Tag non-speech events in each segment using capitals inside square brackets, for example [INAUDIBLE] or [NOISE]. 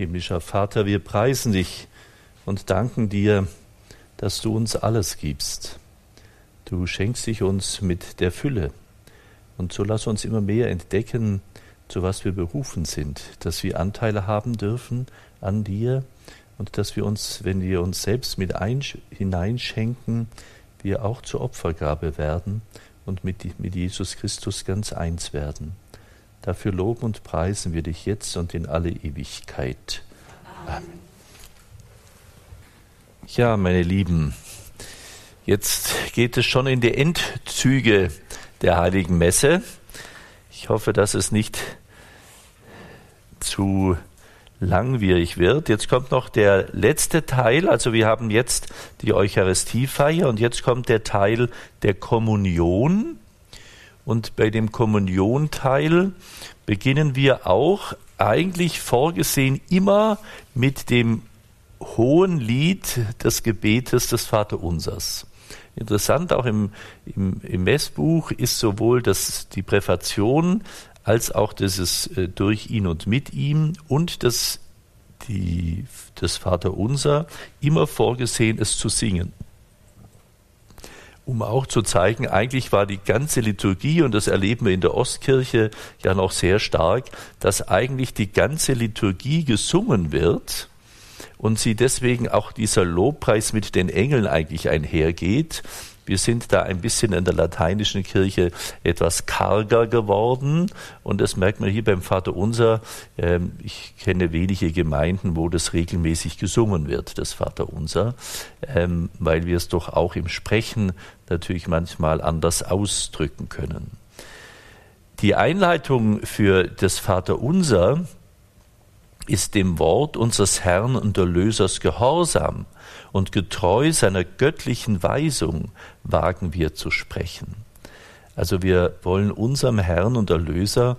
Himmlischer Vater, wir preisen dich und danken dir, dass du uns alles gibst. Du schenkst dich uns mit der Fülle. Und so lass uns immer mehr entdecken, zu was wir berufen sind, dass wir Anteile haben dürfen an dir und dass wir uns, wenn wir uns selbst mit hineinschenken, wir auch zur Opfergabe werden und mit, mit Jesus Christus ganz eins werden. Dafür loben und preisen wir dich jetzt und in alle Ewigkeit. Amen. Ja, meine Lieben, jetzt geht es schon in die Endzüge der heiligen Messe. Ich hoffe, dass es nicht zu langwierig wird. Jetzt kommt noch der letzte Teil. Also wir haben jetzt die Eucharistiefeier und jetzt kommt der Teil der Kommunion. Und bei dem Kommunionteil beginnen wir auch eigentlich vorgesehen immer mit dem hohen Lied des Gebetes des Vaterunsers. Interessant auch im, im, im Messbuch ist sowohl das, die Präfation als auch dieses äh, durch ihn und mit ihm und das, die, das Vaterunser immer vorgesehen, es zu singen um auch zu zeigen, eigentlich war die ganze Liturgie, und das erleben wir in der Ostkirche ja noch sehr stark, dass eigentlich die ganze Liturgie gesungen wird und sie deswegen auch dieser Lobpreis mit den Engeln eigentlich einhergeht. Wir sind da ein bisschen in der lateinischen Kirche etwas karger geworden und das merkt man hier beim Vater Unser. Ähm, ich kenne wenige Gemeinden, wo das regelmäßig gesungen wird, das Vater Unser, ähm, weil wir es doch auch im Sprechen natürlich manchmal anders ausdrücken können. Die Einleitung für das Vater Unser ist dem Wort unseres Herrn und Erlösers gehorsam und getreu seiner göttlichen Weisung wagen wir zu sprechen. Also wir wollen unserem Herrn und Erlöser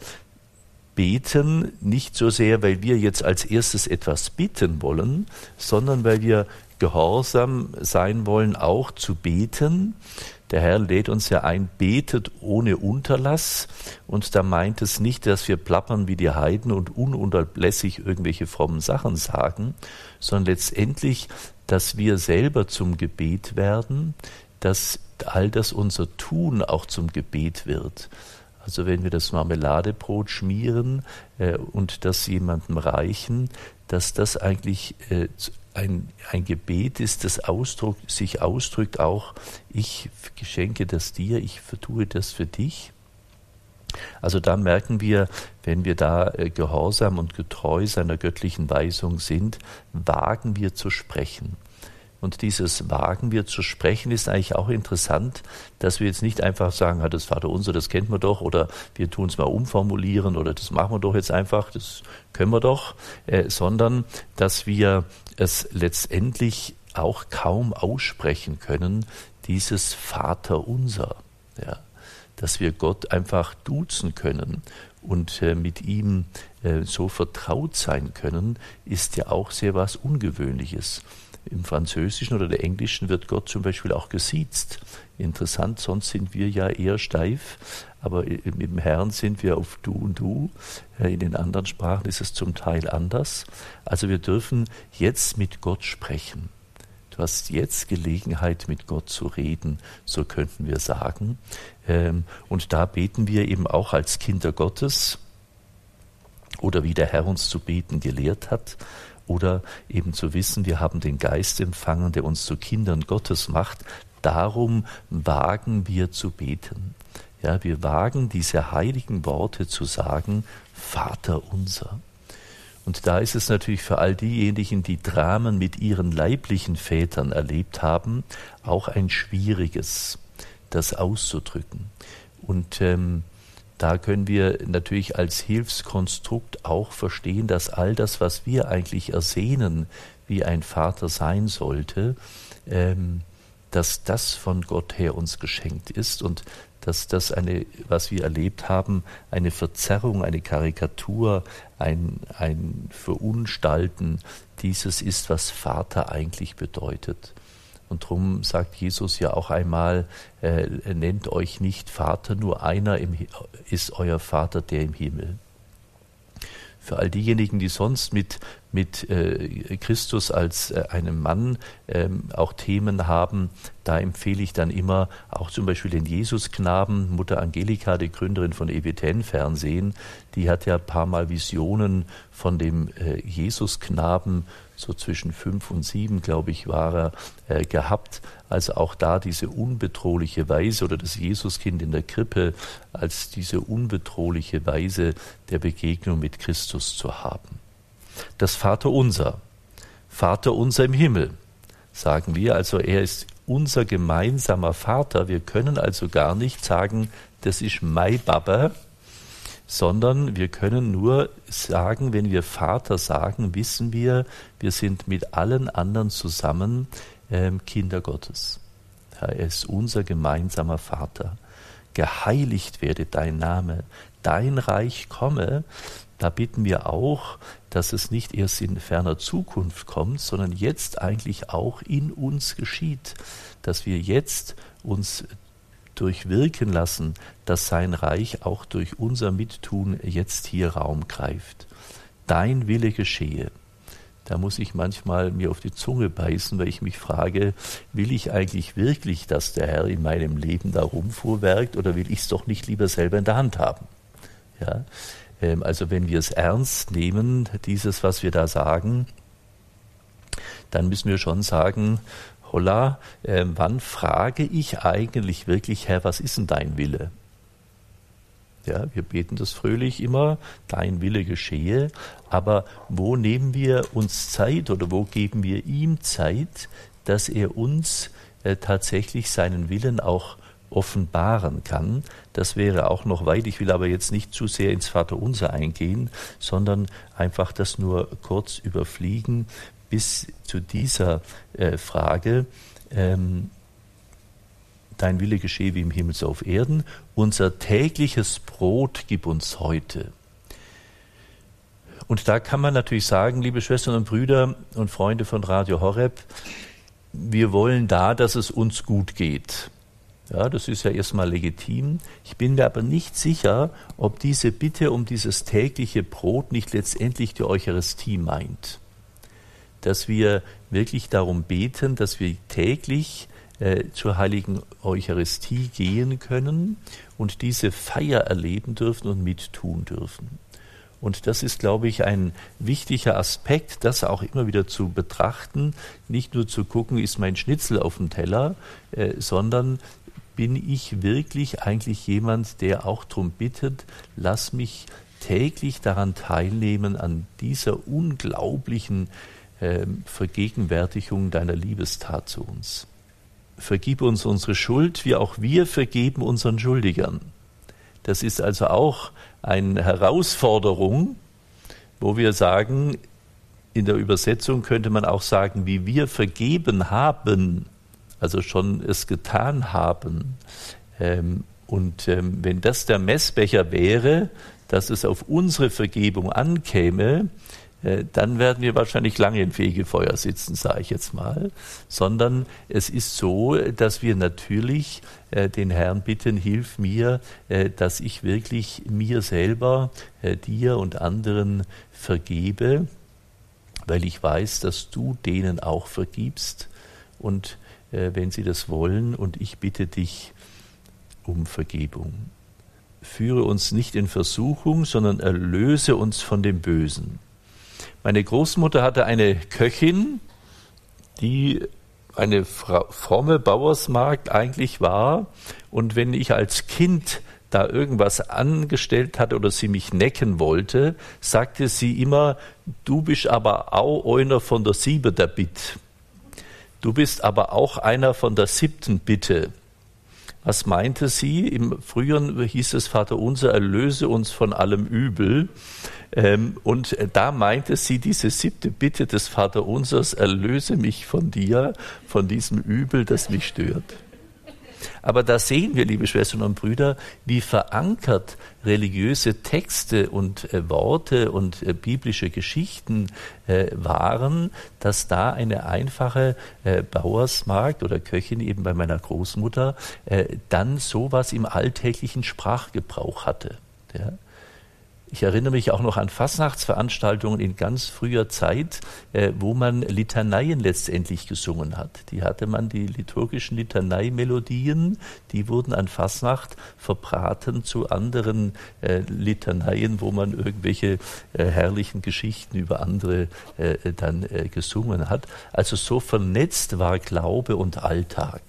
beten, nicht so sehr, weil wir jetzt als erstes etwas bitten wollen, sondern weil wir gehorsam sein wollen, auch zu beten. Der Herr lädt uns ja ein, betet ohne Unterlass. Und da meint es nicht, dass wir plappern wie die Heiden und ununterlässig irgendwelche frommen Sachen sagen, sondern letztendlich dass wir selber zum Gebet werden, dass all das unser Tun auch zum Gebet wird. Also wenn wir das Marmeladebrot schmieren äh, und das jemandem reichen, dass das eigentlich äh, ein, ein Gebet ist, das Ausdruck, sich ausdrückt auch, ich geschenke das dir, ich vertue das für dich. Also da merken wir, wenn wir da äh, gehorsam und getreu seiner göttlichen Weisung sind, wagen wir zu sprechen. Und dieses Wagen wir zu sprechen ist eigentlich auch interessant, dass wir jetzt nicht einfach sagen, das Vater unser, das kennt man doch, oder wir tun es mal umformulieren, oder das machen wir doch jetzt einfach, das können wir doch, äh, sondern dass wir es letztendlich auch kaum aussprechen können, dieses Vater unser. Ja dass wir Gott einfach duzen können und äh, mit ihm äh, so vertraut sein können, ist ja auch sehr was Ungewöhnliches. Im Französischen oder der Englischen wird Gott zum Beispiel auch gesiezt. Interessant, sonst sind wir ja eher steif, aber dem Herrn sind wir auf Du und Du. Äh, in den anderen Sprachen ist es zum Teil anders. Also wir dürfen jetzt mit Gott sprechen. Du hast jetzt Gelegenheit, mit Gott zu reden, so könnten wir sagen. Ähm, und da beten wir eben auch als Kinder Gottes oder wie der Herr uns zu beten gelehrt hat oder eben zu wissen, wir haben den Geist empfangen, der uns zu Kindern Gottes macht. Darum wagen wir zu beten. Ja, wir wagen diese heiligen Worte zu sagen, Vater unser. Und da ist es natürlich für all diejenigen, die Dramen mit ihren leiblichen Vätern erlebt haben, auch ein schwieriges, das auszudrücken. Und ähm, da können wir natürlich als Hilfskonstrukt auch verstehen, dass all das, was wir eigentlich ersehnen, wie ein Vater sein sollte, ähm, dass das von Gott her uns geschenkt ist und dass das eine, was wir erlebt haben, eine Verzerrung, eine Karikatur, ein, ein Verunstalten dieses ist, was Vater eigentlich bedeutet. Und darum sagt Jesus ja auch einmal, äh, nennt euch nicht Vater, nur einer im, ist euer Vater, der im Himmel. Für all diejenigen, die sonst mit mit äh, Christus als äh, einem Mann ähm, auch Themen haben, da empfehle ich dann immer auch zum Beispiel den Jesusknaben, Mutter Angelika, die Gründerin von EWTN Fernsehen, die hat ja ein paar Mal Visionen von dem äh, Jesusknaben, so zwischen fünf und sieben, glaube ich, war er, äh, gehabt. Also auch da diese unbedrohliche Weise oder das Jesuskind in der Krippe als diese unbedrohliche Weise der Begegnung mit Christus zu haben das Vaterunser. Vater unser im Himmel, sagen wir. Also er ist unser gemeinsamer Vater. Wir können also gar nicht sagen, das ist mein Baba, sondern wir können nur sagen, wenn wir Vater sagen, wissen wir, wir sind mit allen anderen zusammen ähm, Kinder Gottes. Er ist unser gemeinsamer Vater. Geheiligt werde dein Name, dein Reich komme. Da bitten wir auch, dass es nicht erst in ferner Zukunft kommt, sondern jetzt eigentlich auch in uns geschieht, dass wir jetzt uns durchwirken lassen, dass sein Reich auch durch unser Mittun jetzt hier Raum greift. Dein Wille geschehe. Da muss ich manchmal mir auf die Zunge beißen, weil ich mich frage, will ich eigentlich wirklich, dass der Herr in meinem Leben da rumfuhrwerkt oder will ich es doch nicht lieber selber in der Hand haben? Ja, ähm, also wenn wir es ernst nehmen, dieses, was wir da sagen, dann müssen wir schon sagen, holla, äh, wann frage ich eigentlich wirklich, Herr, was ist denn dein Wille? Ja, wir beten das fröhlich immer, dein Wille geschehe, aber wo nehmen wir uns Zeit oder wo geben wir ihm Zeit, dass er uns äh, tatsächlich seinen Willen auch offenbaren kann. Das wäre auch noch weit. Ich will aber jetzt nicht zu sehr ins Vaterunser eingehen, sondern einfach das nur kurz überfliegen bis zu dieser äh, Frage. Ähm, Dein Wille geschehe wie im Himmel so auf Erden. Unser tägliches Brot gib uns heute. Und da kann man natürlich sagen, liebe Schwestern und Brüder und Freunde von Radio Horeb, wir wollen da, dass es uns gut geht. Ja, das ist ja erstmal legitim. Ich bin mir aber nicht sicher, ob diese Bitte um dieses tägliche Brot nicht letztendlich die Eucharistie meint. Dass wir wirklich darum beten, dass wir täglich äh, zur heiligen Eucharistie gehen können und diese Feier erleben dürfen und mittun dürfen. Und das ist, glaube ich, ein wichtiger Aspekt, das auch immer wieder zu betrachten, nicht nur zu gucken, ist mein Schnitzel auf dem Teller, äh, sondern bin ich wirklich eigentlich jemand, der auch darum bittet, lass mich täglich daran teilnehmen, an dieser unglaublichen äh, Vergegenwärtigung deiner Liebestat zu uns. Vergib uns unsere Schuld, wie auch wir vergeben unseren Schuldigern. Das ist also auch eine Herausforderung, wo wir sagen, in der Übersetzung könnte man auch sagen, wie wir vergeben haben, also schon es getan haben. Ähm, und ähm, wenn das der Messbecher wäre, dass es auf unsere Vergebung ankäme, dann werden wir wahrscheinlich lange im Fegefeuer sitzen, sage ich jetzt mal. Sondern es ist so, dass wir natürlich äh, den Herrn bitten, hilf mir, äh, dass ich wirklich mir selber, dir und anderen vergebe, weil ich weiß, dass du denen auch vergibst. Und äh, wenn sie das wollen, und ich bitte dich um Vergebung. Führe uns nicht in Versuchung, sondern erlöse uns von dem Bösen. Meine Großmutter hatte eine Köchin, die eine fromme Bauersmarkt eigentlich war. Und wenn ich als Kind da irgendwas angestellt hatte oder sie mich necken wollte, sagte sie immer, du bist aber auch einer von der Siebe der Bitt. Du bist aber auch einer von der siebten Bitte. Was meinte sie? Im Früheren hieß es, Vater unser, erlöse uns von allem Übel. Ähm, und da meinte sie diese siebte Bitte des Vater unsers, erlöse mich von dir, von diesem Übel, das mich stört. Aber da sehen wir, liebe Schwestern und Brüder, wie verankert religiöse Texte und äh, Worte und äh, biblische Geschichten äh, waren, dass da eine einfache äh, Bauersmarkt oder Köchin eben bei meiner Großmutter äh, dann sowas im alltäglichen Sprachgebrauch hatte. Ja? Ich erinnere mich auch noch an Fastnachtsveranstaltungen in ganz früher Zeit, äh, wo man Litaneien letztendlich gesungen hat. Die hatte man, die liturgischen Litaneimelodien, die wurden an Fastnacht verbraten zu anderen äh, Litaneien, wo man irgendwelche äh, herrlichen Geschichten über andere dann gesungen hat. Also so vernetzt war Glaube und Alltag.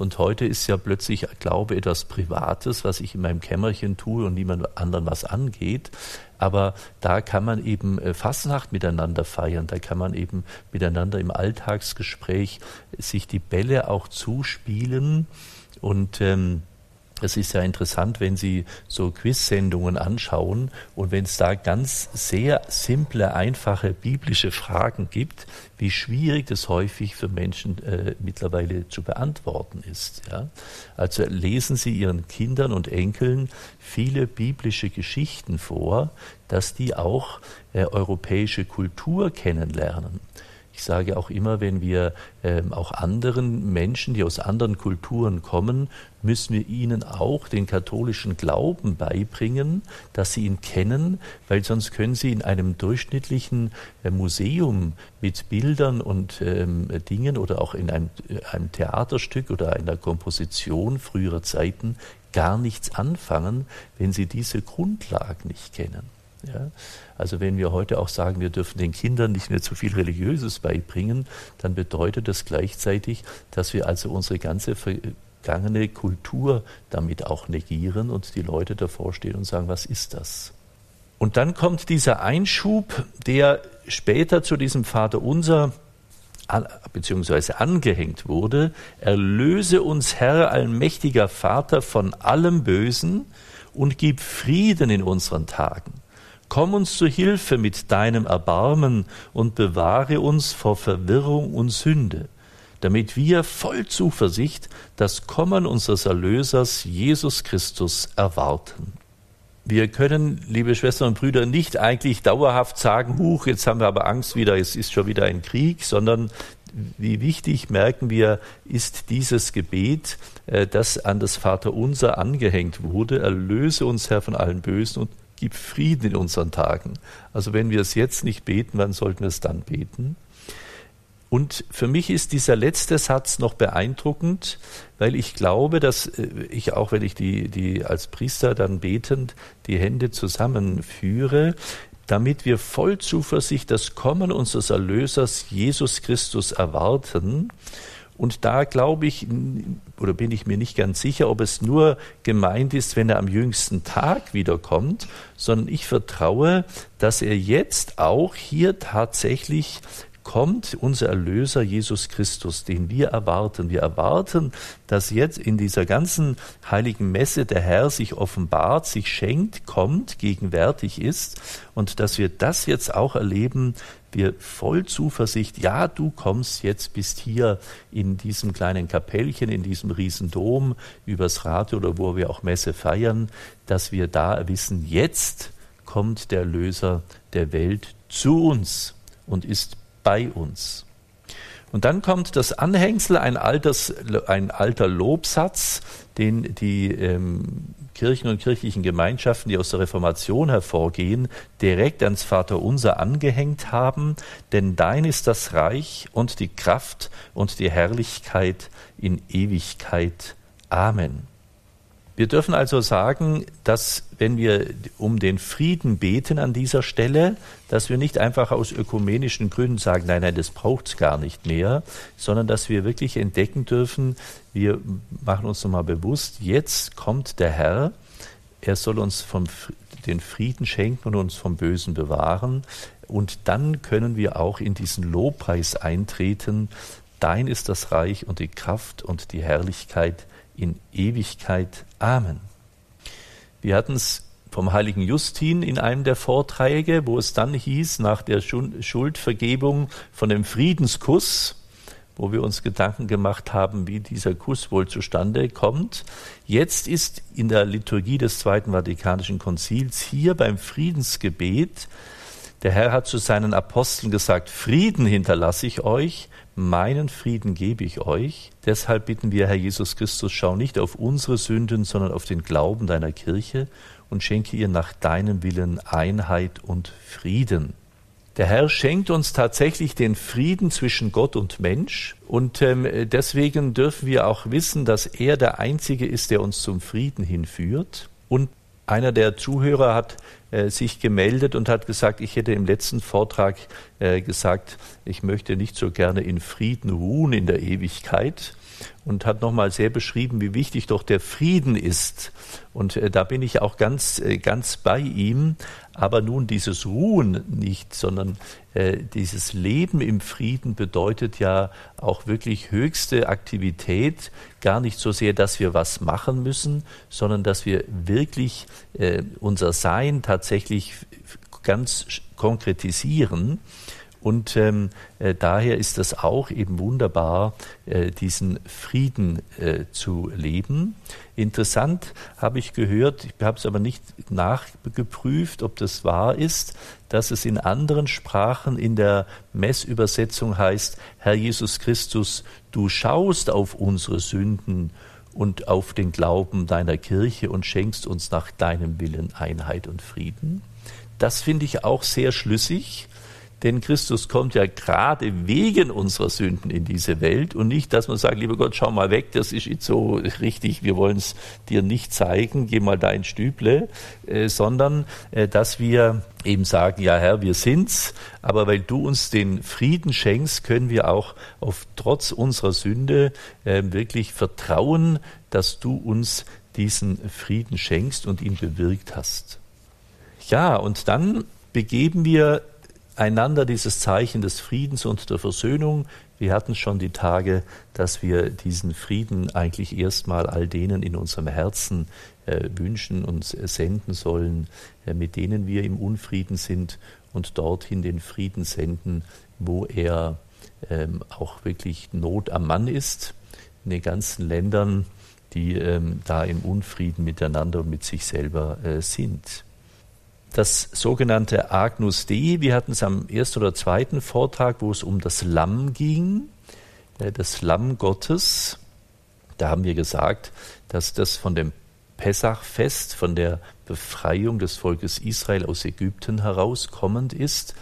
Und heute ist ja plötzlich Glaube etwas Privates, was ich in meinem Kämmerchen tue und niemand anderen was angeht. Aber da kann man eben äh, Fastnacht miteinander feiern, da kann man eben miteinander im Alltagsgespräch sich die Bälle auch zuspielen und ähm, es ist ja interessant, wenn Sie so Quiz-Sendungen anschauen und wenn es da ganz sehr simple, einfache biblische Fragen gibt, wie schwierig das häufig für Menschen äh, mittlerweile zu beantworten ist. Ja? Also lesen Sie Ihren Kindern und Enkeln viele biblische Geschichten vor, dass die auch äh, europäische Kultur kennenlernen. Ich sage auch immer, wenn wir ähm, auch anderen Menschen, die aus anderen Kulturen kommen, müssen wir ihnen auch den katholischen Glauben beibringen, dass sie ihn kennen, weil sonst können sie in einem durchschnittlichen äh, Museum mit Bildern und ähm, Dingen oder auch in einem, äh, einem Theaterstück oder einer Komposition früherer Zeiten gar nichts anfangen, wenn sie diese Grundlagen nicht kennen. Ja? Also wenn wir heute auch sagen, wir dürfen den Kindern nicht mehr zu viel Religiöses beibringen, dann bedeutet das gleichzeitig, dass wir also unsere ganze vergangene Kultur damit auch negieren und die Leute davor stehen und sagen, was ist das? Und dann kommt dieser Einschub, der später zu diesem Vater unser beziehungsweise angehängt wurde, erlöse uns Herr, allmächtiger Vater, von allem Bösen und gib Frieden in unseren Tagen. Komm uns zu Hilfe mit deinem Erbarmen und bewahre uns vor Verwirrung und Sünde, damit wir voll Zuversicht das Kommen unseres Erlösers Jesus Christus erwarten. Wir können, liebe Schwestern und Brüder, nicht eigentlich dauerhaft sagen, huch, jetzt haben wir aber Angst wieder, es ist schon wieder ein Krieg, sondern wie wichtig, merken wir, ist dieses Gebet, äh, das an das Vaterunser angehängt wurde. Erlöse uns, Herr, von allen Bösen und gib Frieden in unseren Tagen. Also wenn wir es jetzt nicht beten, wann sollten wir es dann beten? Und für mich ist dieser letzte Satz noch beeindruckend, weil ich glaube, dass äh, ich auch, wenn ich die, die als Priester dann betend die Hände zusammenführe, damit wir voll Zuversicht das Kommen unseres Erlösers Jesus Christus erwarten und da glaube ich, oder bin ich mir nicht ganz sicher, ob es nur gemeint ist, wenn er am jüngsten Tag wiederkommt, sondern ich vertraue, dass er jetzt auch hier tatsächlich kommt unser Erlöser Jesus Christus, den wir erwarten. Wir erwarten, dass jetzt in dieser ganzen heiligen Messe der Herr sich offenbart, sich schenkt, kommt, gegenwärtig ist und dass wir das jetzt auch erleben, wir voll Zuversicht, ja, du kommst jetzt, bist hier in diesem kleinen Kapellchen, in diesem Riesendom, übers Radio oder wo wir auch Messe feiern, dass wir da wissen, jetzt kommt der Löser der Welt zu uns und ist bei uns. Und dann kommt das Anhängsel, ein, alters, ein alter Lobsatz, den die ähm, Kirchen und kirchlichen Gemeinschaften, die aus der Reformation hervorgehen, direkt ans Vaterunser angehängt haben. Denn dein ist das Reich und die Kraft und die Herrlichkeit in Ewigkeit. Amen. Wir dürfen also sagen, dass wenn wir um den Frieden beten an dieser Stelle, dass wir nicht einfach aus ökumenischen Gründen sagen, nein, nein, das braucht es gar nicht mehr, sondern dass wir wirklich entdecken dürfen, wir machen uns nochmal bewusst, jetzt kommt der Herr, er soll uns vom, den Frieden schenken und uns vom Bösen bewahren. Und dann können wir auch in diesen Lobpreis eintreten. Dein ist das Reich und die Kraft und die Herrlichkeit in Ewigkeit. Amen. Wir hatten es vom heiligen Justin in einem der Vorträge, wo es dann hieß, nach der Schuldvergebung von dem Friedenskuss, wo wir uns Gedanken gemacht haben, wie dieser Kuss wohl zustande kommt. Jetzt ist in der Liturgie des Zweiten Vatikanischen Konzils hier beim Friedensgebet, der Herr hat zu seinen Aposteln gesagt, Frieden hinterlasse ich euch, meinen Frieden gebe ich euch. Deshalb bitten wir, Herr Jesus Christus, schau nicht auf unsere Sünden, sondern auf den Glauben deiner Kirche und schenke ihr nach deinem Willen Einheit und Frieden. Der Herr schenkt uns tatsächlich den Frieden zwischen Gott und Mensch und ähm, deswegen dürfen wir auch wissen, dass er der Einzige ist, der uns zum Frieden hinführt. Und einer der Zuhörer hat sich gemeldet und hat gesagt, ich hätte im letzten Vortrag äh, gesagt, ich möchte nicht so gerne in Frieden ruhen in der Ewigkeit und hat nochmal sehr beschrieben, wie wichtig doch der Frieden ist. Und äh, da bin ich auch ganz, äh, ganz bei ihm. Aber nun dieses Ruhen nicht, sondern äh, dieses Leben im Frieden bedeutet ja auch wirklich höchste Aktivität. Gar nicht so sehr, dass wir was machen müssen, sondern dass wir wirklich äh, unser Sein tatsächlich ganz konkretisieren. Und ähm, äh, daher ist es auch eben wunderbar, äh, diesen Frieden äh, zu leben. Interessant habe ich gehört, ich habe es aber nicht nachgeprüft, ob das wahr ist, dass es in anderen Sprachen in der Messübersetzung heißt, Herr Jesus Christus, du schaust auf unsere Sünden und auf den Glauben deiner Kirche und schenkst uns nach deinem Willen Einheit und Frieden. Das finde ich auch sehr schlüssig denn Christus kommt ja gerade wegen unserer Sünden in diese Welt und nicht, dass man sagt, lieber Gott, schau mal weg, das ist jetzt so richtig, wir wollen es dir nicht zeigen, geh mal da in Stüble, äh, sondern äh, dass wir eben sagen, ja Herr, wir sind's, aber weil du uns den Frieden schenkst, können wir auch auf trotz unserer Sünde äh, wirklich vertrauen, dass du uns diesen Frieden schenkst und ihn bewirkt hast. Ja, und dann begeben wir einander dieses Zeichen des Friedens und der Versöhnung. Wir hatten schon die Tage, dass wir diesen Frieden eigentlich erstmal all denen in unserem Herzen äh, wünschen und senden sollen, äh, mit denen wir im Unfrieden sind und dorthin den Frieden senden, wo er ähm, auch wirklich Not am Mann ist, in den ganzen Ländern, die ähm, da im Unfrieden miteinander und mit sich selber äh, sind das sogenannte Agnus Dei. Wir hatten es am ersten oder zweiten Vortrag, wo es um das Lamm ging, äh, das Lamm Gottes. Da haben wir gesagt, dass das von dem Pessachfest, von der Befreiung des Volkes Israel aus Ägypten herauskommend ist.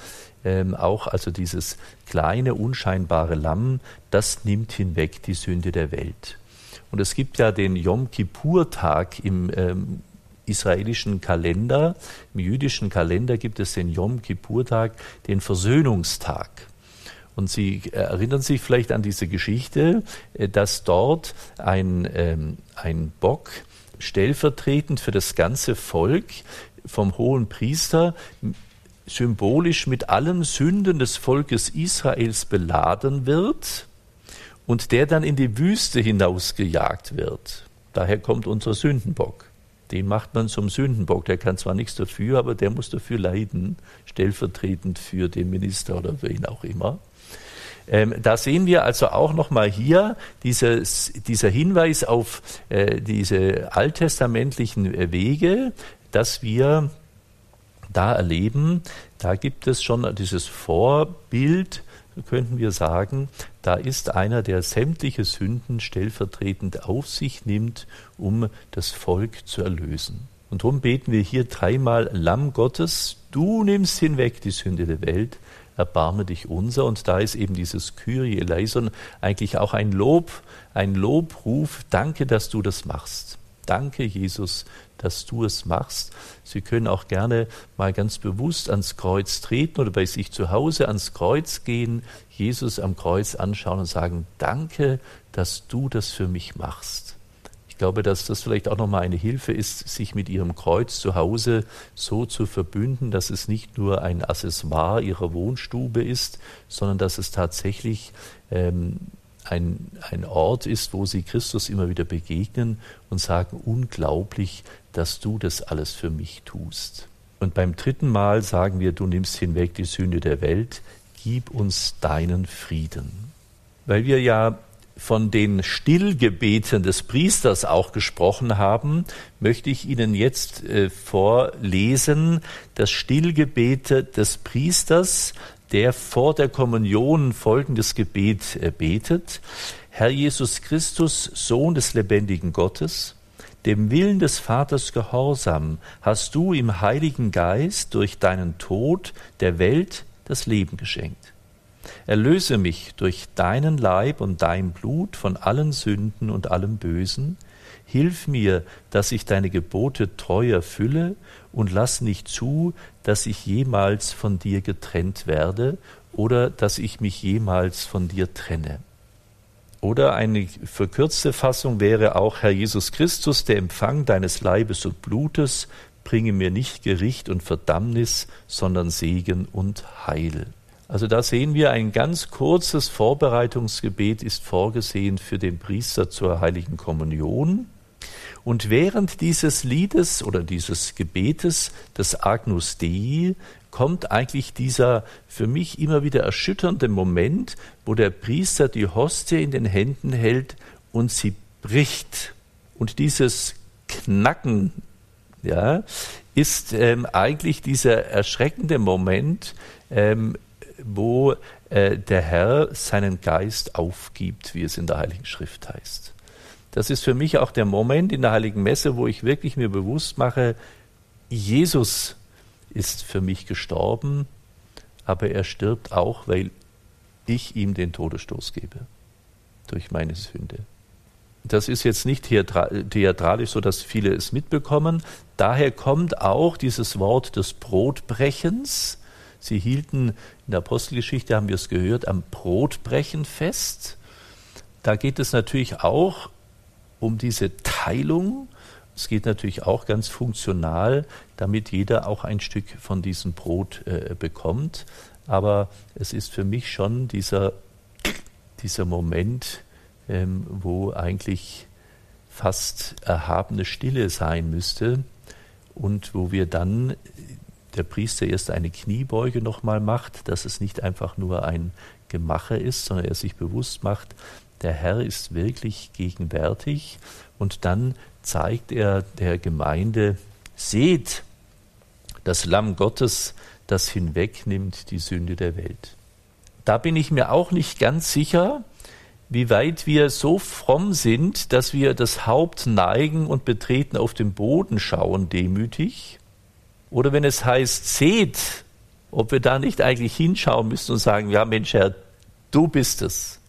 Ähm, auch also dieses kleine, unscheinbare Lamm, das nimmt hinweg die Sünde der Welt. Und es gibt ja den Yom Kippur-Tag im ähm, israelischen Kalender, im jüdischen Kalender gibt es den Yom Kippur-Tag, den Versöhnungstag. Und Sie erinnern sich vielleicht an diese Geschichte, äh, dass dort ein, ähm, ein Bock stellvertretend für das ganze Volk vom hohen Priester symbolisch mit allen Sünden des Volkes Israels beladen wird und der dann in die Wüste hinausgejagt wird. Daher kommt unser Sündenbock. Den macht man zum Sündenbock. Der kann zwar nichts dafür, aber der muss dafür leiden, stellvertretend für den Minister oder wen auch immer. Ähm, da sehen wir also auch nochmal hier dieses, dieser Hinweis auf äh, diese alttestamentlichen Wege, dass wir da erleben, da gibt es schon dieses Vorbild könnten wir sagen, da ist einer, der sämtliche Sünden stellvertretend auf sich nimmt, um das Volk zu erlösen. Und darum beten wir hier dreimal Lamm Gottes, du nimmst hinweg die Sünde der Welt, erbarme dich unser. Und da ist eben dieses Kyrie eleison eigentlich auch ein Lob, ein Lobruf, danke, dass du das machst. Danke, Jesus, dass du es machst. Sie können auch gerne mal ganz bewusst ans Kreuz treten oder bei sich zu Hause ans Kreuz gehen, Jesus am Kreuz anschauen und sagen, danke, dass du das für mich machst. Ich glaube, dass das vielleicht auch nochmal eine Hilfe ist, sich mit ihrem Kreuz zu Hause so zu verbünden, dass es nicht nur ein Accessoire ihrer Wohnstube ist, sondern dass es tatsächlich ähm, ein, ein Ort ist, wo sie Christus immer wieder begegnen und sagen, unglaublich, dass du das alles für mich tust. Und beim dritten Mal sagen wir, du nimmst hinweg die Sünde der Welt, gib uns deinen Frieden. Weil wir ja von den Stillgebeten des Priesters auch gesprochen haben, möchte ich Ihnen jetzt äh, vorlesen das Stillgebet des Priesters, der vor der Kommunion folgendes Gebet äh, betet. Herr Jesus Christus, Sohn des lebendigen Gottes, dem Willen des Vaters gehorsam, hast du im Heiligen Geist durch deinen Tod der Welt das Leben geschenkt. Erlöse mich durch deinen Leib und dein Blut von allen Sünden und allem Bösen. Hilf mir, dass ich deine Gebote treu erfülle und lass nicht zu, dass ich jemals von dir getrennt werde oder dass ich mich jemals von dir trenne. Oder eine verkürzte Fassung wäre auch, Herr Jesus Christus, der Empfang deines Leibes und Blutes bringe mir nicht Gericht und Verdammnis, sondern Segen und Heil. Also da sehen wir, ein ganz kurzes Vorbereitungsgebet ist vorgesehen für den Priester zur heiligen Kommunion. Und während dieses Liedes oder dieses Gebetes des Agnus Dei kommt eigentlich dieser für mich immer wieder erschütternde Moment, wo der Priester die Hostie in den Händen hält und sie bricht. Und dieses Knacken, ja, ist ähm, eigentlich dieser erschreckende Moment, ähm, wo äh, der Herr seinen Geist aufgibt, wie es in der Heiligen Schrift heißt. Das ist für mich auch der Moment in der Heiligen Messe, wo ich wirklich mir bewusst mache, Jesus ist für mich gestorben, aber er stirbt auch, weil ich ihm den Todesstoß gebe durch meine Sünde. Das ist jetzt nicht theatralisch so, dass viele es mitbekommen. Daher kommt auch dieses Wort des Brotbrechens. Sie hielten in der Apostelgeschichte, haben wir es gehört, am Brotbrechen fest. Da geht es natürlich auch um diese Teilung. Es geht natürlich auch ganz funktional, damit jeder auch ein Stück von diesem Brot äh, bekommt. Aber es ist für mich schon dieser, dieser Moment, ähm, wo eigentlich fast erhabene Stille sein müsste und wo wir dann der Priester erst eine Kniebeuge nochmal macht, dass es nicht einfach nur ein Gemache ist, sondern er sich bewusst macht, der Herr ist wirklich gegenwärtig und dann zeigt er der Gemeinde, seht das Lamm Gottes, das hinwegnimmt die Sünde der Welt. Da bin ich mir auch nicht ganz sicher, wie weit wir so fromm sind, dass wir das Haupt neigen und betreten auf den Boden schauen, demütig. Oder wenn es heißt, seht, ob wir da nicht eigentlich hinschauen müssen und sagen, ja Mensch, Herr, du bist es.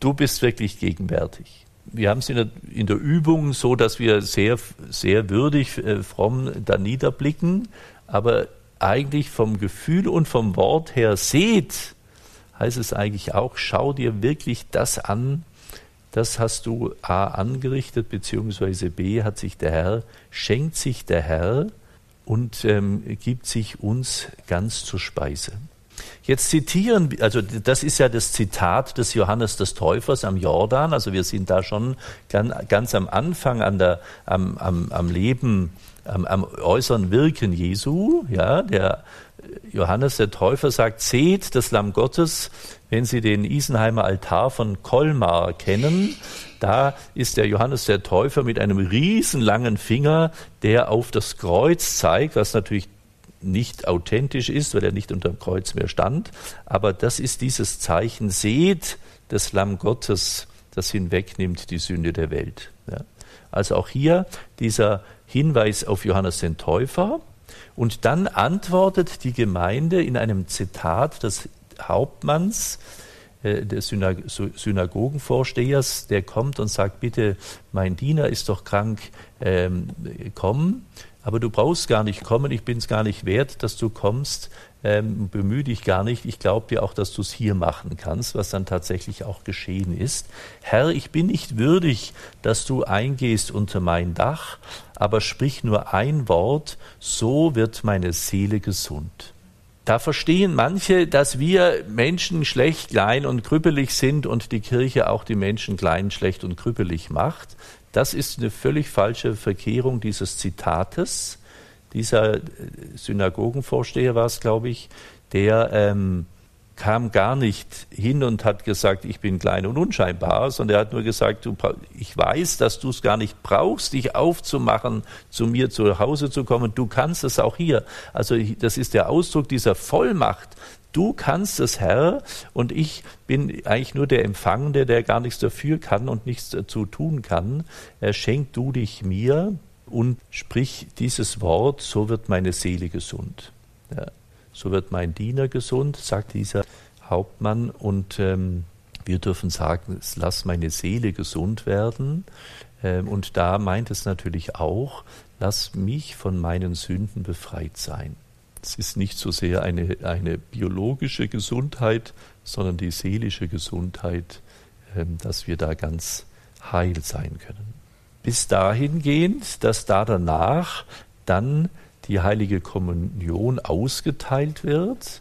Du bist wirklich gegenwärtig. Wir haben es in der, in der Übung so, dass wir sehr, sehr würdig, äh, fromm da niederblicken, aber eigentlich vom Gefühl und vom Wort her seht, heißt es eigentlich auch, schau dir wirklich das an, das hast du A angerichtet, beziehungsweise B hat sich der Herr, schenkt sich der Herr und ähm, gibt sich uns ganz zur Speise. Jetzt zitieren, also das ist ja das Zitat des Johannes des Täufers am Jordan, also wir sind da schon ganz, ganz am Anfang an der, am, am, am Leben, am, am äußeren Wirken Jesu, ja, der Johannes der Täufer sagt, seht das Lamm Gottes, wenn Sie den Isenheimer Altar von Kolmar kennen, da ist der Johannes der Täufer mit einem riesenlangen Finger, der auf das Kreuz zeigt, was natürlich nicht authentisch ist, weil er nicht unter dem Kreuz mehr stand. Aber das ist dieses Zeichen, seht das Lamm Gottes, das hinwegnimmt die Sünde der Welt. Ja. Also auch hier dieser Hinweis auf Johannes den Täufer. Und dann antwortet die Gemeinde in einem Zitat des Hauptmanns, des Synag Synagogenvorstehers, der kommt und sagt, bitte, mein Diener ist doch krank, ähm, komm, aber du brauchst gar nicht kommen, ich bin es gar nicht wert, dass du kommst, ähm, bemühe dich gar nicht, ich glaube dir auch, dass du es hier machen kannst, was dann tatsächlich auch geschehen ist. Herr, ich bin nicht würdig, dass du eingehst unter mein Dach, aber sprich nur ein Wort, so wird meine Seele gesund. Da verstehen manche, dass wir Menschen schlecht, klein und krüppelig sind und die Kirche auch die Menschen klein, schlecht und krüppelig macht. Das ist eine völlig falsche Verkehrung dieses Zitates. Dieser äh, Synagogenvorsteher war es, glaube ich, der ähm, kam gar nicht hin und hat gesagt, ich bin klein und unscheinbar, sondern er hat nur gesagt, du, ich weiß, dass du es gar nicht brauchst, dich aufzumachen, zu mir zu Hause zu kommen. Du kannst es auch hier. Also das ist der Ausdruck dieser Vollmacht. Du kannst es, Herr, und ich bin eigentlich nur der Empfangende, der gar nichts dafür kann und nichts dazu tun kann. Schenk du dich mir und sprich dieses Wort, so wird meine Seele gesund. Ja, so wird mein Diener gesund, sagt dieser Hauptmann. Und ähm, wir dürfen sagen, lass meine Seele gesund werden. Ähm, und da meint es natürlich auch, lass mich von meinen Sünden befreit sein. Es ist nicht so sehr eine, eine biologische Gesundheit, sondern die seelische Gesundheit, ähm, dass wir da ganz heil sein können. Bis dahin gehend, dass da danach dann die heilige Kommunion ausgeteilt wird.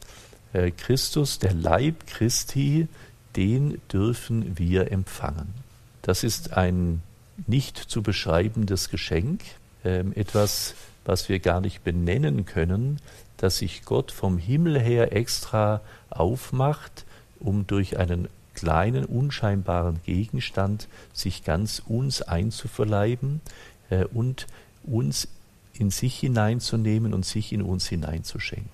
Äh, Christus, der Leib Christi, den dürfen wir empfangen. Das ist ein nicht zu beschreibendes Geschenk, ähm, etwas, was wir gar nicht benennen können, dass sich Gott vom Himmel her extra aufmacht, um durch einen kleinen, unscheinbaren Gegenstand sich ganz uns einzuverleiben äh, und uns in sich hineinzunehmen und sich in uns hineinzuschenken.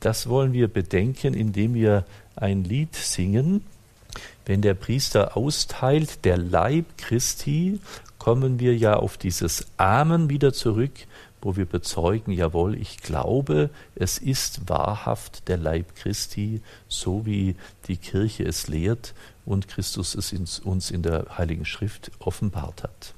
Das wollen wir bedenken, indem wir ein Lied singen. Wenn der Priester austeilt, der Leib Christi, kommen wir ja auf dieses Amen wieder zurück, wo wir bezeugen, jawohl, ich glaube, es ist wahrhaft der Leib Christi, so wie die Kirche es lehrt und Christus es uns in der Heiligen Schrift offenbart hat.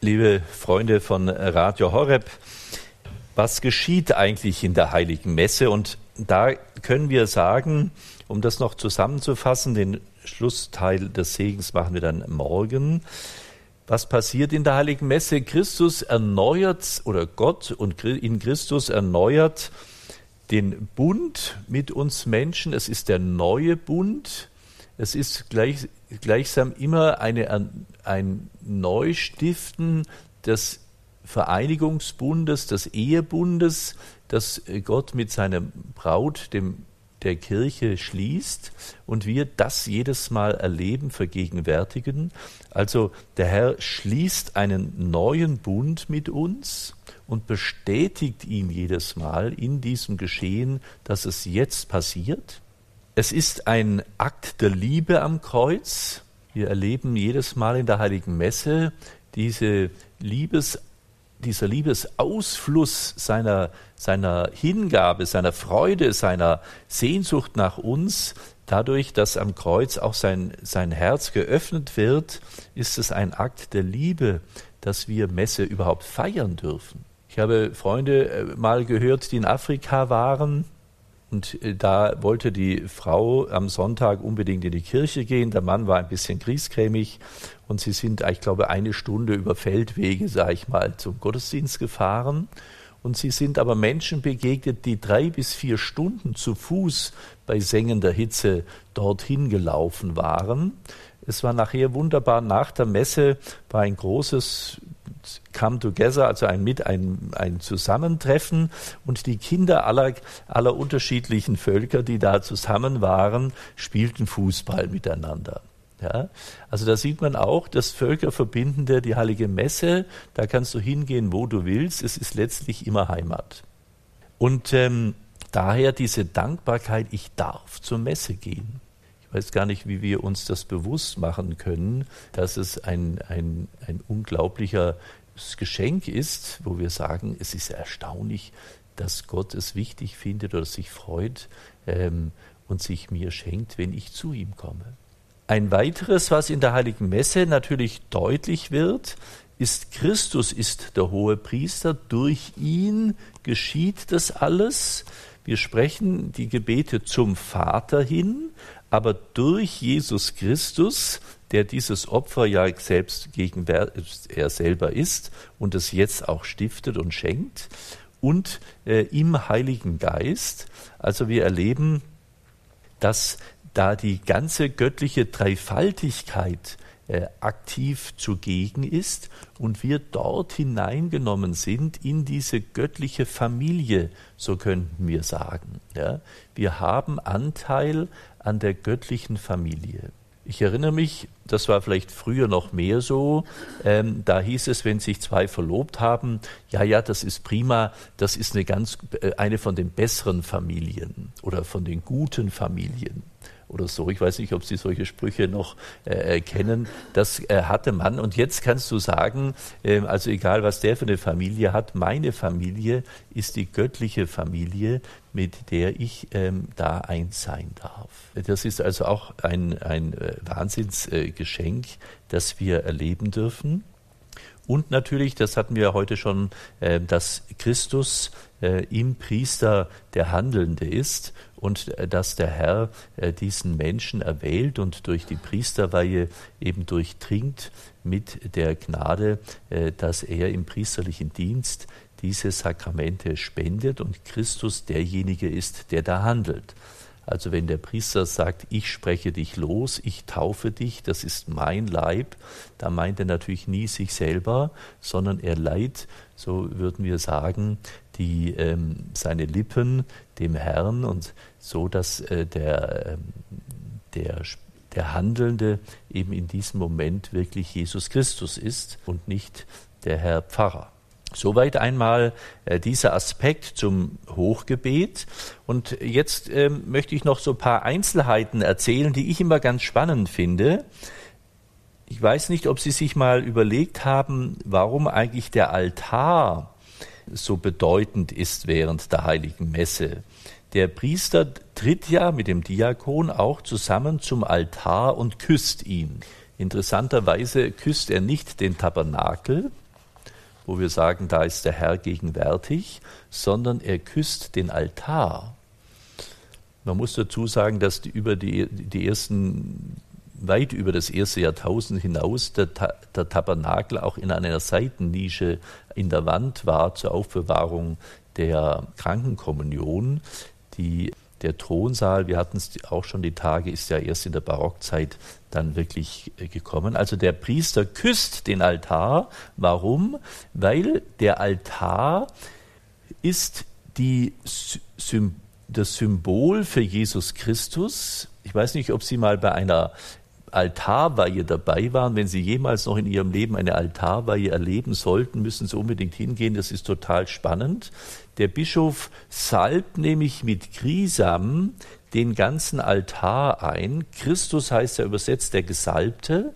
Liebe Freunde von Radio Horeb, was geschieht eigentlich in der heiligen Messe? Und da können wir sagen, um das noch zusammenzufassen, den Schlussteil des Segens machen wir dann morgen. Was passiert in der heiligen Messe? Christus erneuert oder Gott und in Christus erneuert den Bund mit uns Menschen. Es ist der neue Bund. Es ist gleich, gleichsam immer eine, ein Neustiften des Vereinigungsbundes, des Ehebundes, das Gott mit seiner Braut, dem der Kirche schließt und wir das jedes Mal erleben, vergegenwärtigen. Also der Herr schließt einen neuen Bund mit uns und bestätigt ihn jedes Mal in diesem Geschehen, dass es jetzt passiert. Es ist ein Akt der Liebe am Kreuz. Wir erleben jedes Mal in der heiligen Messe diese Liebes, dieser Liebesausfluss seiner, seiner Hingabe, seiner Freude, seiner Sehnsucht nach uns, dadurch, dass am Kreuz auch sein, sein Herz geöffnet wird, ist es ein Akt der Liebe, dass wir Messe überhaupt feiern dürfen. Ich habe Freunde äh, mal gehört, die in Afrika waren. Und äh, da wollte die Frau am Sonntag unbedingt in die Kirche gehen. Der Mann war ein bisschen griesgrämig. Und sie sind, ich glaube, eine Stunde über Feldwege, sage ich mal, zum Gottesdienst gefahren. Und sie sind aber Menschen begegnet, die drei bis vier Stunden zu Fuß bei sengender Hitze dorthin gelaufen waren. Es war nachher wunderbar. Nach der Messe war ein großes Come Together, also ein mit ein, ein Zusammentreffen und die Kinder aller, aller unterschiedlichen Völker, die da zusammen waren, spielten Fußball miteinander. Ja, also da sieht man auch das Völkerverbindende, die heilige Messe, da kannst du hingehen, wo du willst, es ist letztlich immer Heimat. Und ähm, daher diese Dankbarkeit, ich darf zur Messe gehen. Weiß gar nicht, wie wir uns das bewusst machen können, dass es ein, ein, ein unglaublicher Geschenk ist, wo wir sagen, es ist erstaunlich, dass Gott es wichtig findet oder sich freut ähm, und sich mir schenkt, wenn ich zu ihm komme. Ein weiteres, was in der heiligen Messe natürlich deutlich wird, ist Christus ist der hohe Priester, durch ihn geschieht das alles. Wir sprechen die Gebete zum Vater hin, aber durch Jesus Christus der dieses Opfer ja selbst gegenwärtig er selber ist und es jetzt auch stiftet und schenkt und äh, im Heiligen Geist. Also wir erleben, dass da die ganze göttliche Dreifaltigkeit äh, aktiv zugegen ist und wir dort hineingenommen sind in diese göttliche Familie, so könnten wir sagen. Ja? Wir haben Anteil an der göttlichen Familie. Ich erinnere mich, das war vielleicht früher noch mehr so, ähm, da hieß es, wenn sich zwei verlobt haben, ja, ja, das ist prima, das ist eine ganz, äh, eine von den besseren Familien oder von den guten Familien oder so. Ich weiß nicht, ob Sie solche Sprüche noch äh, kennen. Das äh, hatte man. Und jetzt kannst du sagen, äh, also egal was der für eine Familie hat, meine Familie ist die göttliche Familie, mit der ich ähm, da eins sein darf. Das ist also auch ein, ein äh, Wahnsinnsgeschenk, das wir erleben dürfen. Und natürlich, das hatten wir heute schon, äh, dass Christus äh, im Priester der Handelnde ist und äh, dass der Herr äh, diesen Menschen erwählt und durch die Priesterweihe eben durchdringt mit der Gnade, äh, dass er im priesterlichen Dienst diese Sakramente spendet und Christus derjenige ist, der da handelt. Also wenn der Priester sagt, ich spreche dich los, ich taufe dich, das ist mein Leib, da meint er natürlich nie sich selber, sondern er leiht, so würden wir sagen, die, ähm, seine Lippen dem Herrn und so, dass äh, der, äh, der, der Handelnde eben in diesem Moment wirklich Jesus Christus ist und nicht der Herr Pfarrer. Soweit einmal äh, dieser Aspekt zum Hochgebet. Und jetzt äh, möchte ich noch so ein paar Einzelheiten erzählen, die ich immer ganz spannend finde. Ich weiß nicht, ob Sie sich mal überlegt haben, warum eigentlich der Altar so bedeutend ist während der heiligen Messe. Der Priester tritt ja mit dem Diakon auch zusammen zum Altar und küsst ihn. Interessanterweise küsst er nicht den Tabernakel, wo wir sagen, da ist der Herr gegenwärtig, sondern er küsst den Altar. Man muss dazu sagen, dass die, über die, die ersten weit über das erste Jahrtausend hinaus der, der Tabernakel auch in einer Seitennische in der Wand war zur Aufbewahrung der Krankenkommunion. Die, der Thronsaal, wir hatten es auch schon die Tage, ist ja erst in der Barockzeit dann wirklich äh, gekommen. Also der Priester küsst den Altar. Warum? Weil der Altar ist die, das Symbol für Jesus Christus. Ich weiß nicht, ob Sie mal bei einer Altarweihe dabei waren. Wenn Sie jemals noch in Ihrem Leben eine Altarweihe erleben sollten, müssen Sie unbedingt hingehen. Das ist total spannend. Der Bischof salbt nämlich mit Grisam den ganzen Altar ein. Christus heißt ja übersetzt der Gesalbte.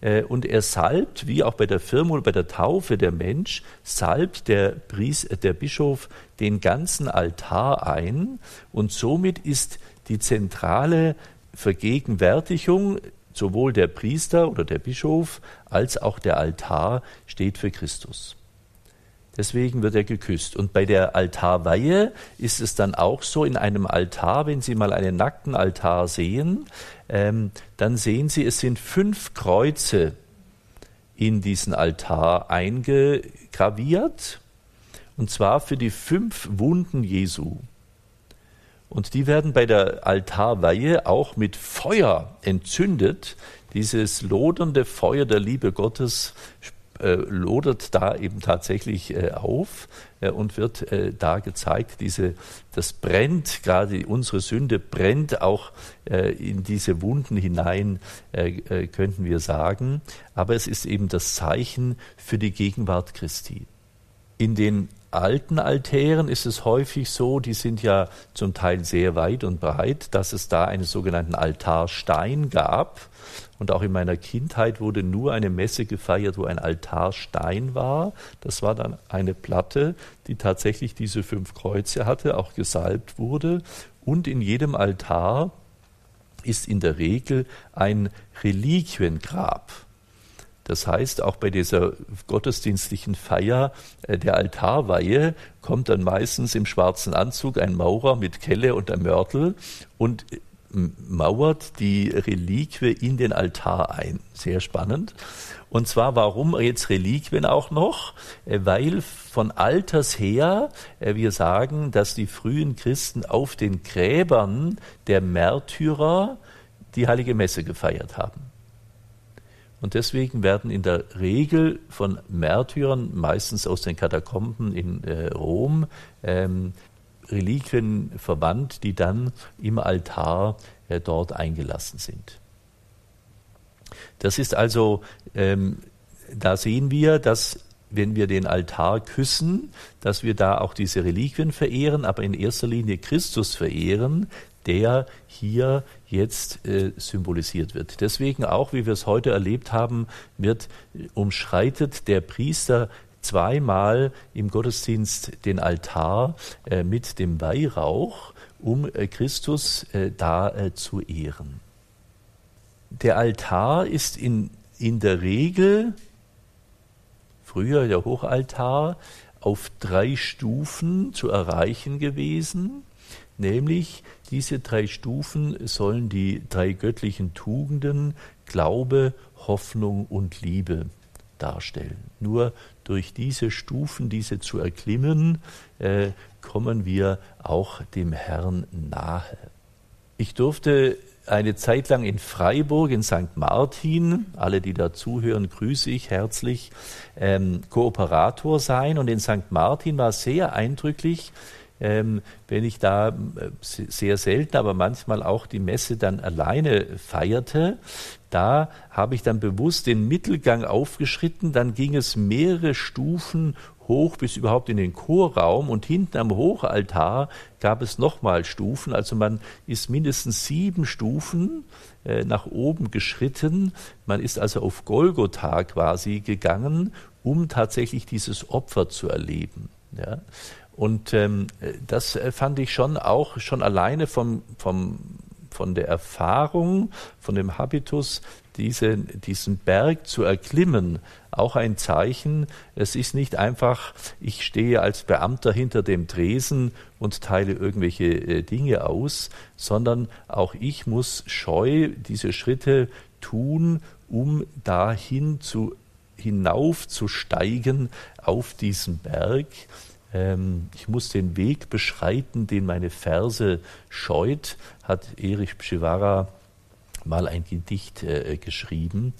Äh, und er salbt, wie auch bei der Firma oder bei der Taufe der Mensch, salbt der, Priester, der Bischof den ganzen Altar ein. Und somit ist die zentrale Vergegenwärtigung sowohl der Priester oder der Bischof als auch der Altar steht für Christus. Deswegen wird er geküsst. Und bei der Altarweihe ist es dann auch so, in einem Altar, wenn Sie mal einen nackten Altar sehen, ähm, dann sehen Sie, es sind fünf Kreuze in diesen Altar eingegraviert, und zwar für die fünf Wunden Jesu. Und die werden bei der Altarweihe auch mit Feuer entzündet. Dieses lodernde Feuer der Liebe Gottes lodert da eben tatsächlich äh, auf äh, und wird äh, da gezeigt. Diese, das brennt, gerade unsere Sünde brennt auch äh, in diese Wunden hinein, äh, könnten wir sagen. Aber es ist eben das Zeichen für die Gegenwart Christi. In den alten Altären ist es häufig so, die sind ja zum Teil sehr weit und breit, dass es da einen sogenannten Altarstein gab. Und auch in meiner Kindheit wurde nur eine Messe gefeiert, wo ein Altarstein war. Das war dann eine Platte, die tatsächlich diese fünf Kreuze hatte, auch gesalbt wurde. Und in jedem Altar ist in der Regel ein Reliquiengrab. Das heißt, auch bei dieser gottesdienstlichen Feier äh, der Altarweihe kommt dann meistens im schwarzen Anzug ein Maurer mit Kelle und einem Mörtel und mauert die Reliquie in den Altar ein. Sehr spannend. Und zwar, warum jetzt Reliquien auch noch? Äh, weil von alters her wir sagen, dass die frühen Christen auf den Gräbern der Märtyrer die heilige Messe gefeiert haben. Und deswegen werden in der Regel von Märtyrern, meistens aus den Katakomben in äh, Rom, ähm, Reliquien verwandt, die dann im Altar äh, dort eingelassen sind. Das ist also, ähm, da sehen wir, dass wenn wir den Altar küssen, dass wir da auch diese Reliquien verehren, aber in erster Linie Christus verehren, der hier jetzt äh, symbolisiert wird. Deswegen auch, wie wir es heute erlebt haben, wird äh, umschreitet der Priester zweimal im Gottesdienst den Altar äh, mit dem Weihrauch, um äh, Christus äh, da zu ehren. Der Altar ist in, in der Regel, früher der Hochaltar, auf drei Stufen zu erreichen gewesen, nämlich diese drei Stufen sollen die drei göttlichen Tugenden Glaube, Hoffnung und Liebe darstellen. Nur durch diese Stufen, diese zu erklimmen, äh, kommen wir auch dem Herrn nahe. Ich durfte eine Zeit lang in Freiburg, in St. Martin, alle, die da zuhören, grüße ich herzlich, ähm, Kooperator sein. Und in St. Martin war sehr eindrücklich, ähm, wenn ich da äh, sehr selten, aber manchmal auch die Messe dann alleine feierte, da habe ich dann bewusst den Mittelgang aufgeschritten, dann ging es mehrere Stufen hoch bis überhaupt in den Chorraum und hinten am Hochaltar gab es nochmal Stufen, also man ist mindestens sieben Stufen äh, nach oben geschritten, man ist also auf Golgotha quasi gegangen, um tatsächlich dieses Opfer zu erleben. Ja. Und ähm, das äh, fand ich schon auch schon alleine vom, vom, von der Erfahrung, von dem Habitus, diese, diesen Berg zu erklimmen, auch ein Zeichen. Es ist nicht einfach, ich stehe als Beamter hinter dem Tresen und teile irgendwelche äh, Dinge aus, sondern auch ich muss scheu diese Schritte tun, um dahin zu hinaufzusteigen auf diesen Berg ich muss den Weg beschreiten, den meine Verse scheut, hat Erich Pschewara mal ein Gedicht äh, geschrieben.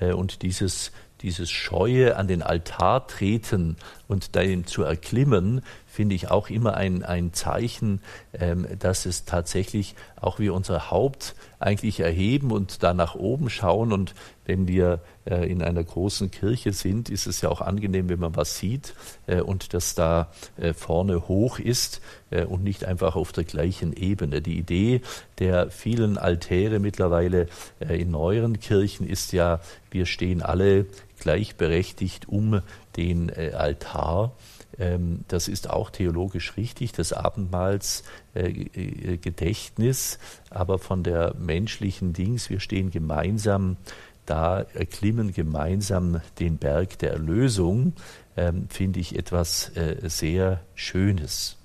Äh, und dieses, dieses Scheue an den Altar treten und dahin zu erklimmen, finde ich auch immer ein, ein Zeichen, ähm, dass es tatsächlich auch wir unser Haupt eigentlich erheben und da nach oben schauen. Und wenn wir äh, in einer großen Kirche sind, ist es ja auch angenehm, wenn man was sieht äh, und das da äh, vorne hoch ist äh, und nicht einfach auf der gleichen Ebene. Die Idee der vielen Altäre mittlerweile äh, in neueren Kirchen ist ja, wir stehen alle gleichberechtigt um den äh, Altar. Ähm, das ist auch theologisch richtig, das Abendmahlsgedächtnis, aber von der menschlichen Dings, wir stehen gemeinsam da, erklimmen gemeinsam den Berg der Erlösung, ähm, finde ich etwas äh, sehr Schönes.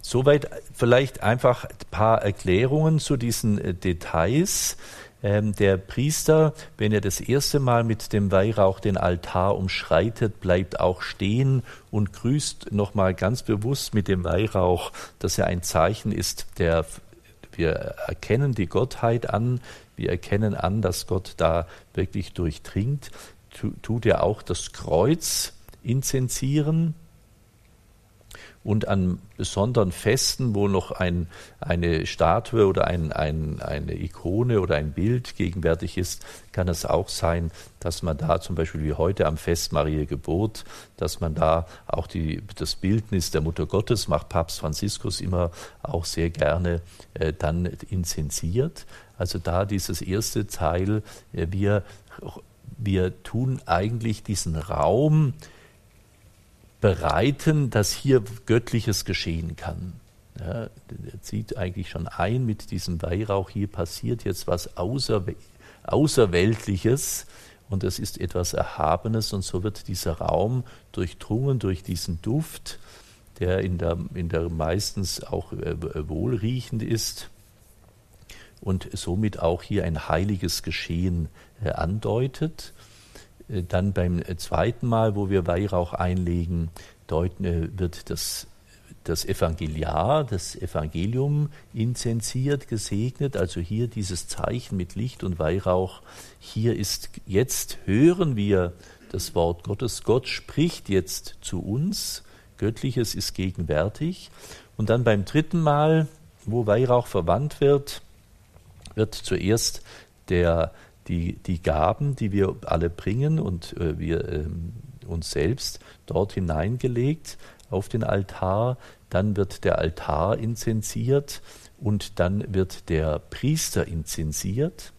Soweit vielleicht einfach ein paar Erklärungen zu diesen äh, Details. Ähm, der Priester, wenn er das erste Mal mit dem Weihrauch den Altar umschreitet, bleibt auch stehen und grüßt nochmal ganz bewusst mit dem Weihrauch, dass er ein Zeichen ist, der wir erkennen die Gottheit an, wir erkennen an, dass Gott da wirklich durchdringt. Tut er auch das Kreuz inzensieren, und an besonderen Festen, wo noch ein, eine Statue oder ein, ein, eine Ikone oder ein Bild gegenwärtig ist, kann es auch sein, dass man da zum Beispiel wie heute am Fest Maria Geburt, dass man da auch die, das Bildnis der Mutter Gottes macht Papst Franziskus immer auch sehr gerne äh, dann inzensiert. Also da dieses erste Teil, äh, wir, wir tun eigentlich diesen Raum, bereiten, dass hier Göttliches geschehen kann. Ja, er zieht eigentlich schon ein mit diesem Weihrauch, hier passiert jetzt was Außerw Außerweltliches und es ist etwas Erhabenes und so wird dieser Raum durchdrungen durch diesen Duft, der in der, in der meistens auch äh, wohlriechend ist und somit auch hier ein heiliges Geschehen äh, andeutet. Äh, dann beim äh, zweiten Mal, wo wir Weihrauch einlegen, äh, wird das, das Evangeliar, das Evangelium inzensiert, gesegnet, also hier dieses Zeichen mit Licht und Weihrauch. Hier ist jetzt hören wir das Wort Gottes. Gott spricht jetzt zu uns. Göttliches ist gegenwärtig. Und dann beim dritten Mal, wo Weihrauch verwandt wird, wird zuerst der, die, die Gaben, die wir alle bringen und äh, wir äh, uns selbst dort hineingelegt auf den Altar. Dann wird der Altar inzensiert und dann wird der Priester inzensiert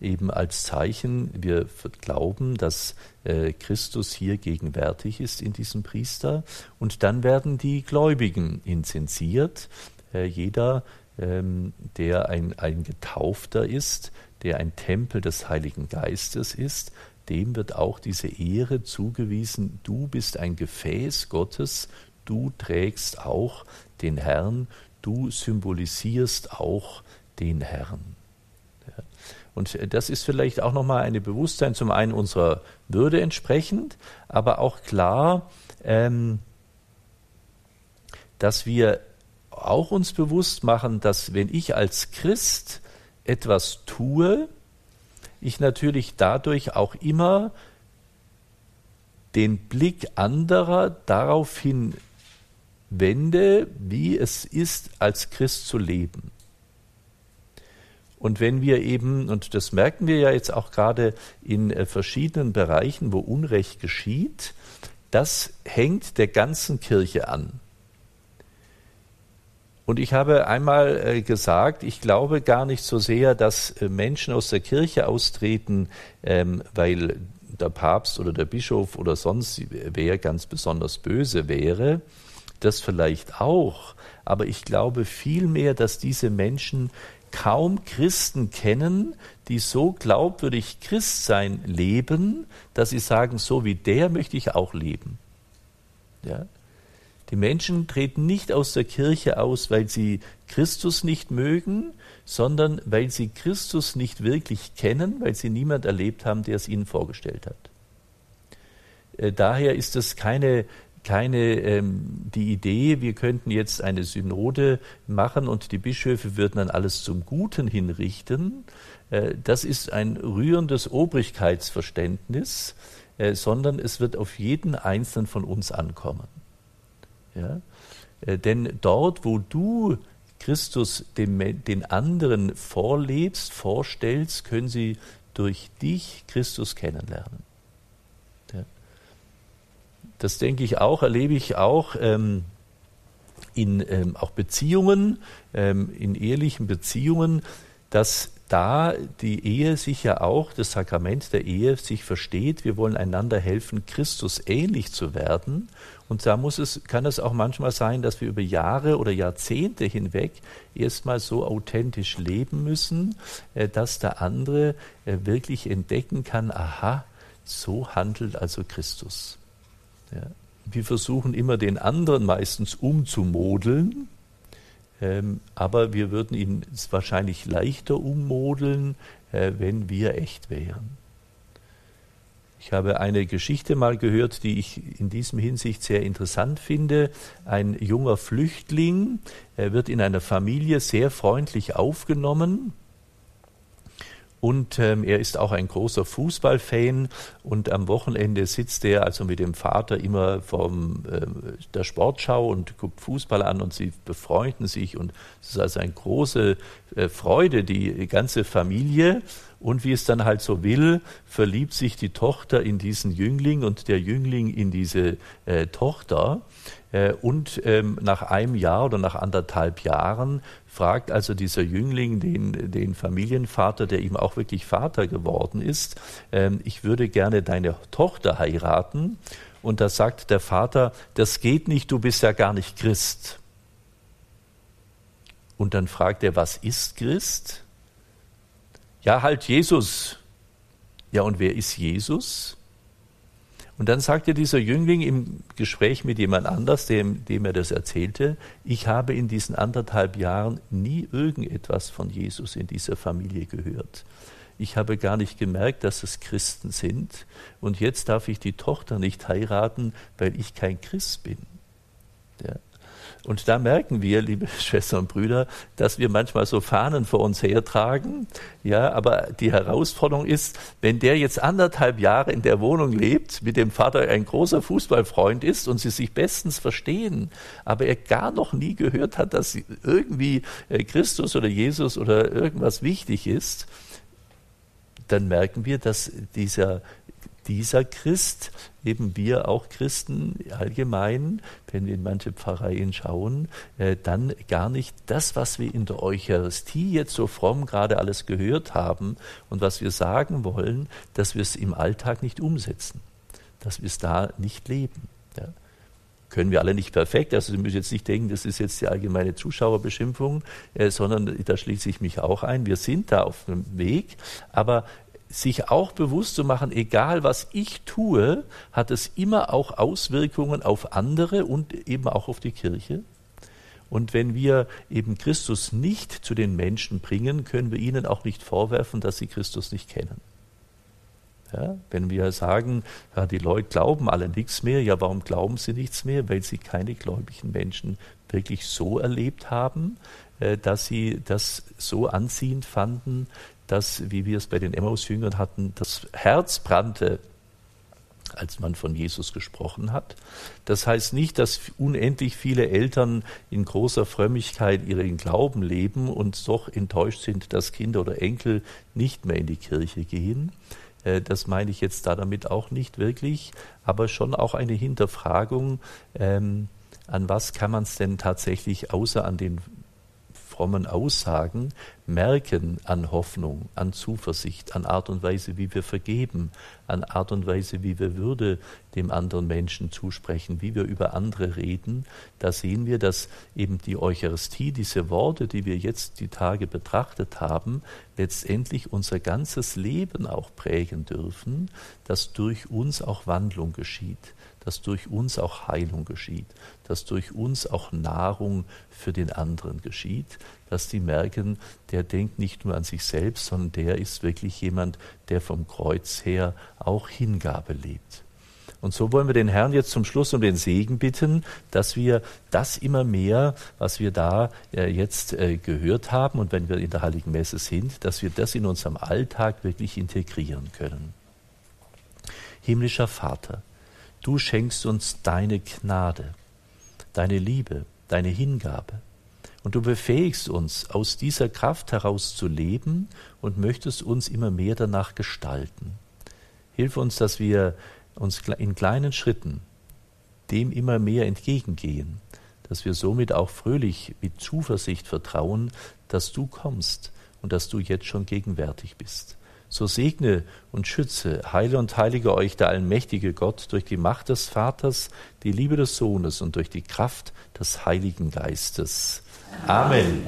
eben als Zeichen, wir glauben, dass äh, Christus hier gegenwärtig ist in diesem Priester. Und dann werden die Gläubigen inzensiert. Äh, jeder, ähm, der ein, ein Getaufter ist, der ein Tempel des Heiligen Geistes ist, dem wird auch diese Ehre zugewiesen, du bist ein Gefäß Gottes, du trägst auch den Herrn, du symbolisierst auch den Herrn. Und das ist vielleicht auch nochmal ein Bewusstsein zum einen unserer Würde entsprechend, aber auch klar, ähm, dass wir auch uns bewusst machen, dass wenn ich als Christ etwas tue, ich natürlich dadurch auch immer den Blick anderer daraufhin wende, wie es ist, als Christ zu leben. Und wenn wir eben, und das merken wir ja jetzt auch gerade in äh, verschiedenen Bereichen, wo Unrecht geschieht, das hängt der ganzen Kirche an. Und ich habe einmal äh, gesagt, ich glaube gar nicht so sehr, dass äh, Menschen aus der Kirche austreten, ähm, weil der Papst oder der Bischof oder sonst wer ganz besonders böse wäre. Das vielleicht auch. Aber ich glaube vielmehr, dass diese Menschen kaum Christen kennen, die so glaubwürdig Christsein leben, dass sie sagen, so wie der möchte ich auch leben. Ja? Die Menschen treten nicht aus der Kirche aus, weil sie Christus nicht mögen, sondern weil sie Christus nicht wirklich kennen, weil sie niemand erlebt haben, der es ihnen vorgestellt hat. Äh, daher ist das keine keine ähm, die Idee, wir könnten jetzt eine Synode machen und die Bischöfe würden dann alles zum Guten hinrichten. Äh, das ist ein rührendes Obrigkeitsverständnis, äh, sondern es wird auf jeden Einzelnen von uns ankommen. Ja? Äh, denn dort, wo du Christus dem, den anderen vorlebst, vorstellst, können sie durch dich Christus kennenlernen. Das denke ich auch, erlebe ich auch ähm, in ähm, auch Beziehungen, ähm, in ehelichen Beziehungen, dass da die Ehe sich ja auch, das Sakrament der Ehe sich versteht, wir wollen einander helfen, Christus ähnlich zu werden. Und da muss es, kann es auch manchmal sein, dass wir über Jahre oder Jahrzehnte hinweg erstmal so authentisch leben müssen, äh, dass der andere äh, wirklich entdecken kann, aha, so handelt also Christus. Ja. Wir versuchen immer den anderen meistens umzumodeln, ähm, aber wir würden ihn wahrscheinlich leichter ummodeln, äh, wenn wir echt wären. Ich habe eine Geschichte mal gehört, die ich in diesem Hinsicht sehr interessant finde. Ein junger Flüchtling wird in einer Familie sehr freundlich aufgenommen und ähm, er ist auch ein großer Fußballfan und am Wochenende sitzt er also mit dem Vater immer vor äh, der Sportschau und guckt Fußball an und sie befreunden sich und es ist also eine große äh, Freude, die ganze Familie. Und wie es dann halt so will, verliebt sich die Tochter in diesen Jüngling und der Jüngling in diese äh, Tochter. Äh, und ähm, nach einem Jahr oder nach anderthalb Jahren fragt also dieser Jüngling den, den Familienvater, der ihm auch wirklich Vater geworden ist, ähm, ich würde gerne deine Tochter heiraten. Und da sagt der Vater, das geht nicht, du bist ja gar nicht Christ. Und dann fragt er, was ist Christ? Ja, halt Jesus. Ja, und wer ist Jesus? Und dann sagte dieser Jüngling im Gespräch mit jemand anders, dem, dem er das erzählte, ich habe in diesen anderthalb Jahren nie irgendetwas von Jesus in dieser Familie gehört. Ich habe gar nicht gemerkt, dass es Christen sind. Und jetzt darf ich die Tochter nicht heiraten, weil ich kein Christ bin. Ja. Und da merken wir, liebe [LAUGHS] Schwestern und Brüder, dass wir manchmal so Fahnen vor uns hertragen. Ja, aber die Herausforderung ist, wenn der jetzt anderthalb Jahre in der Wohnung lebt, mit dem Vater ein großer Fußballfreund ist und sie sich bestens verstehen, aber er gar noch nie gehört hat, dass irgendwie äh, Christus oder Jesus oder irgendwas wichtig ist, dann merken wir, dass dieser dieser Christ, eben wir auch Christen allgemein, wenn wir in manche Pfarreien schauen, äh, dann gar nicht das, was wir in der Eucharistie jetzt so fromm gerade alles gehört haben und was wir sagen wollen, dass wir es im Alltag nicht umsetzen, dass wir es da nicht leben. Ja können wir alle nicht perfekt. Also Sie müssen jetzt nicht denken, das ist jetzt die allgemeine Zuschauerbeschimpfung, äh, sondern da schließe ich mich auch ein. Wir sind da auf dem Weg, aber sich auch bewusst zu machen, egal was ich tue, hat es immer auch Auswirkungen auf andere und eben auch auf die Kirche. Und wenn wir eben Christus nicht zu den Menschen bringen, können wir ihnen auch nicht vorwerfen, dass sie Christus nicht kennen. Ja, wenn wir sagen, ja, die Leute glauben alle nichts mehr, ja, warum glauben sie nichts mehr? Weil sie keine gläubigen Menschen wirklich so erlebt haben, äh, dass sie das so anziehend fanden, dass, wie wir es bei den Emmaus-Jüngern hatten, das Herz brannte, als man von Jesus gesprochen hat. Das heißt nicht, dass unendlich viele Eltern in großer Frömmigkeit ihren Glauben leben und doch enttäuscht sind, dass Kinder oder Enkel nicht mehr in die Kirche gehen. Äh, das meine ich jetzt da damit auch nicht wirklich, aber schon auch eine Hinterfragung, ähm, an was kann man es denn tatsächlich außer an den frommen Aussagen merken an Hoffnung, an Zuversicht, an Art und Weise, wie wir vergeben, an Art und Weise, wie wir Würde dem anderen Menschen zusprechen, wie wir über andere reden, da sehen wir, dass eben die Eucharistie, diese Worte, die wir jetzt die Tage betrachtet haben, letztendlich unser ganzes Leben auch prägen dürfen, dass durch uns auch Wandlung geschieht dass durch uns auch Heilung geschieht, dass durch uns auch Nahrung für den anderen geschieht, dass die merken, der denkt nicht nur an sich selbst, sondern der ist wirklich jemand, der vom Kreuz her auch Hingabe lebt. Und so wollen wir den Herrn jetzt zum Schluss um den Segen bitten, dass wir das immer mehr, was wir da äh, jetzt äh, gehört haben und wenn wir in der Heiligen Messe sind, dass wir das in unserem Alltag wirklich integrieren können. Himmlischer Vater, Du schenkst uns deine Gnade, deine Liebe, deine Hingabe. Und du befähigst uns, aus dieser Kraft heraus zu leben und möchtest uns immer mehr danach gestalten. Hilf uns, dass wir uns in kleinen Schritten dem immer mehr entgegengehen, dass wir somit auch fröhlich mit Zuversicht vertrauen, dass du kommst und dass du jetzt schon gegenwärtig bist. So segne und schütze, heile und heilige euch der allmächtige Gott durch die Macht des Vaters, die Liebe des Sohnes und durch die Kraft des Heiligen Geistes. Amen.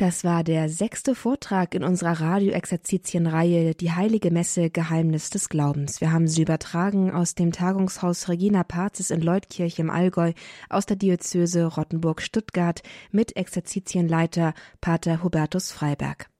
Das war der sechste Vortrag in unserer Radioexerzitienreihe Die Heilige Messe Geheimnis des Glaubens. Wir haben sie übertragen aus dem Tagungshaus Regina Pazis in Leutkirch im Allgäu aus der Diözese Rottenburg-Stuttgart mit Exerzitienleiter Pater Hubertus Freiberg.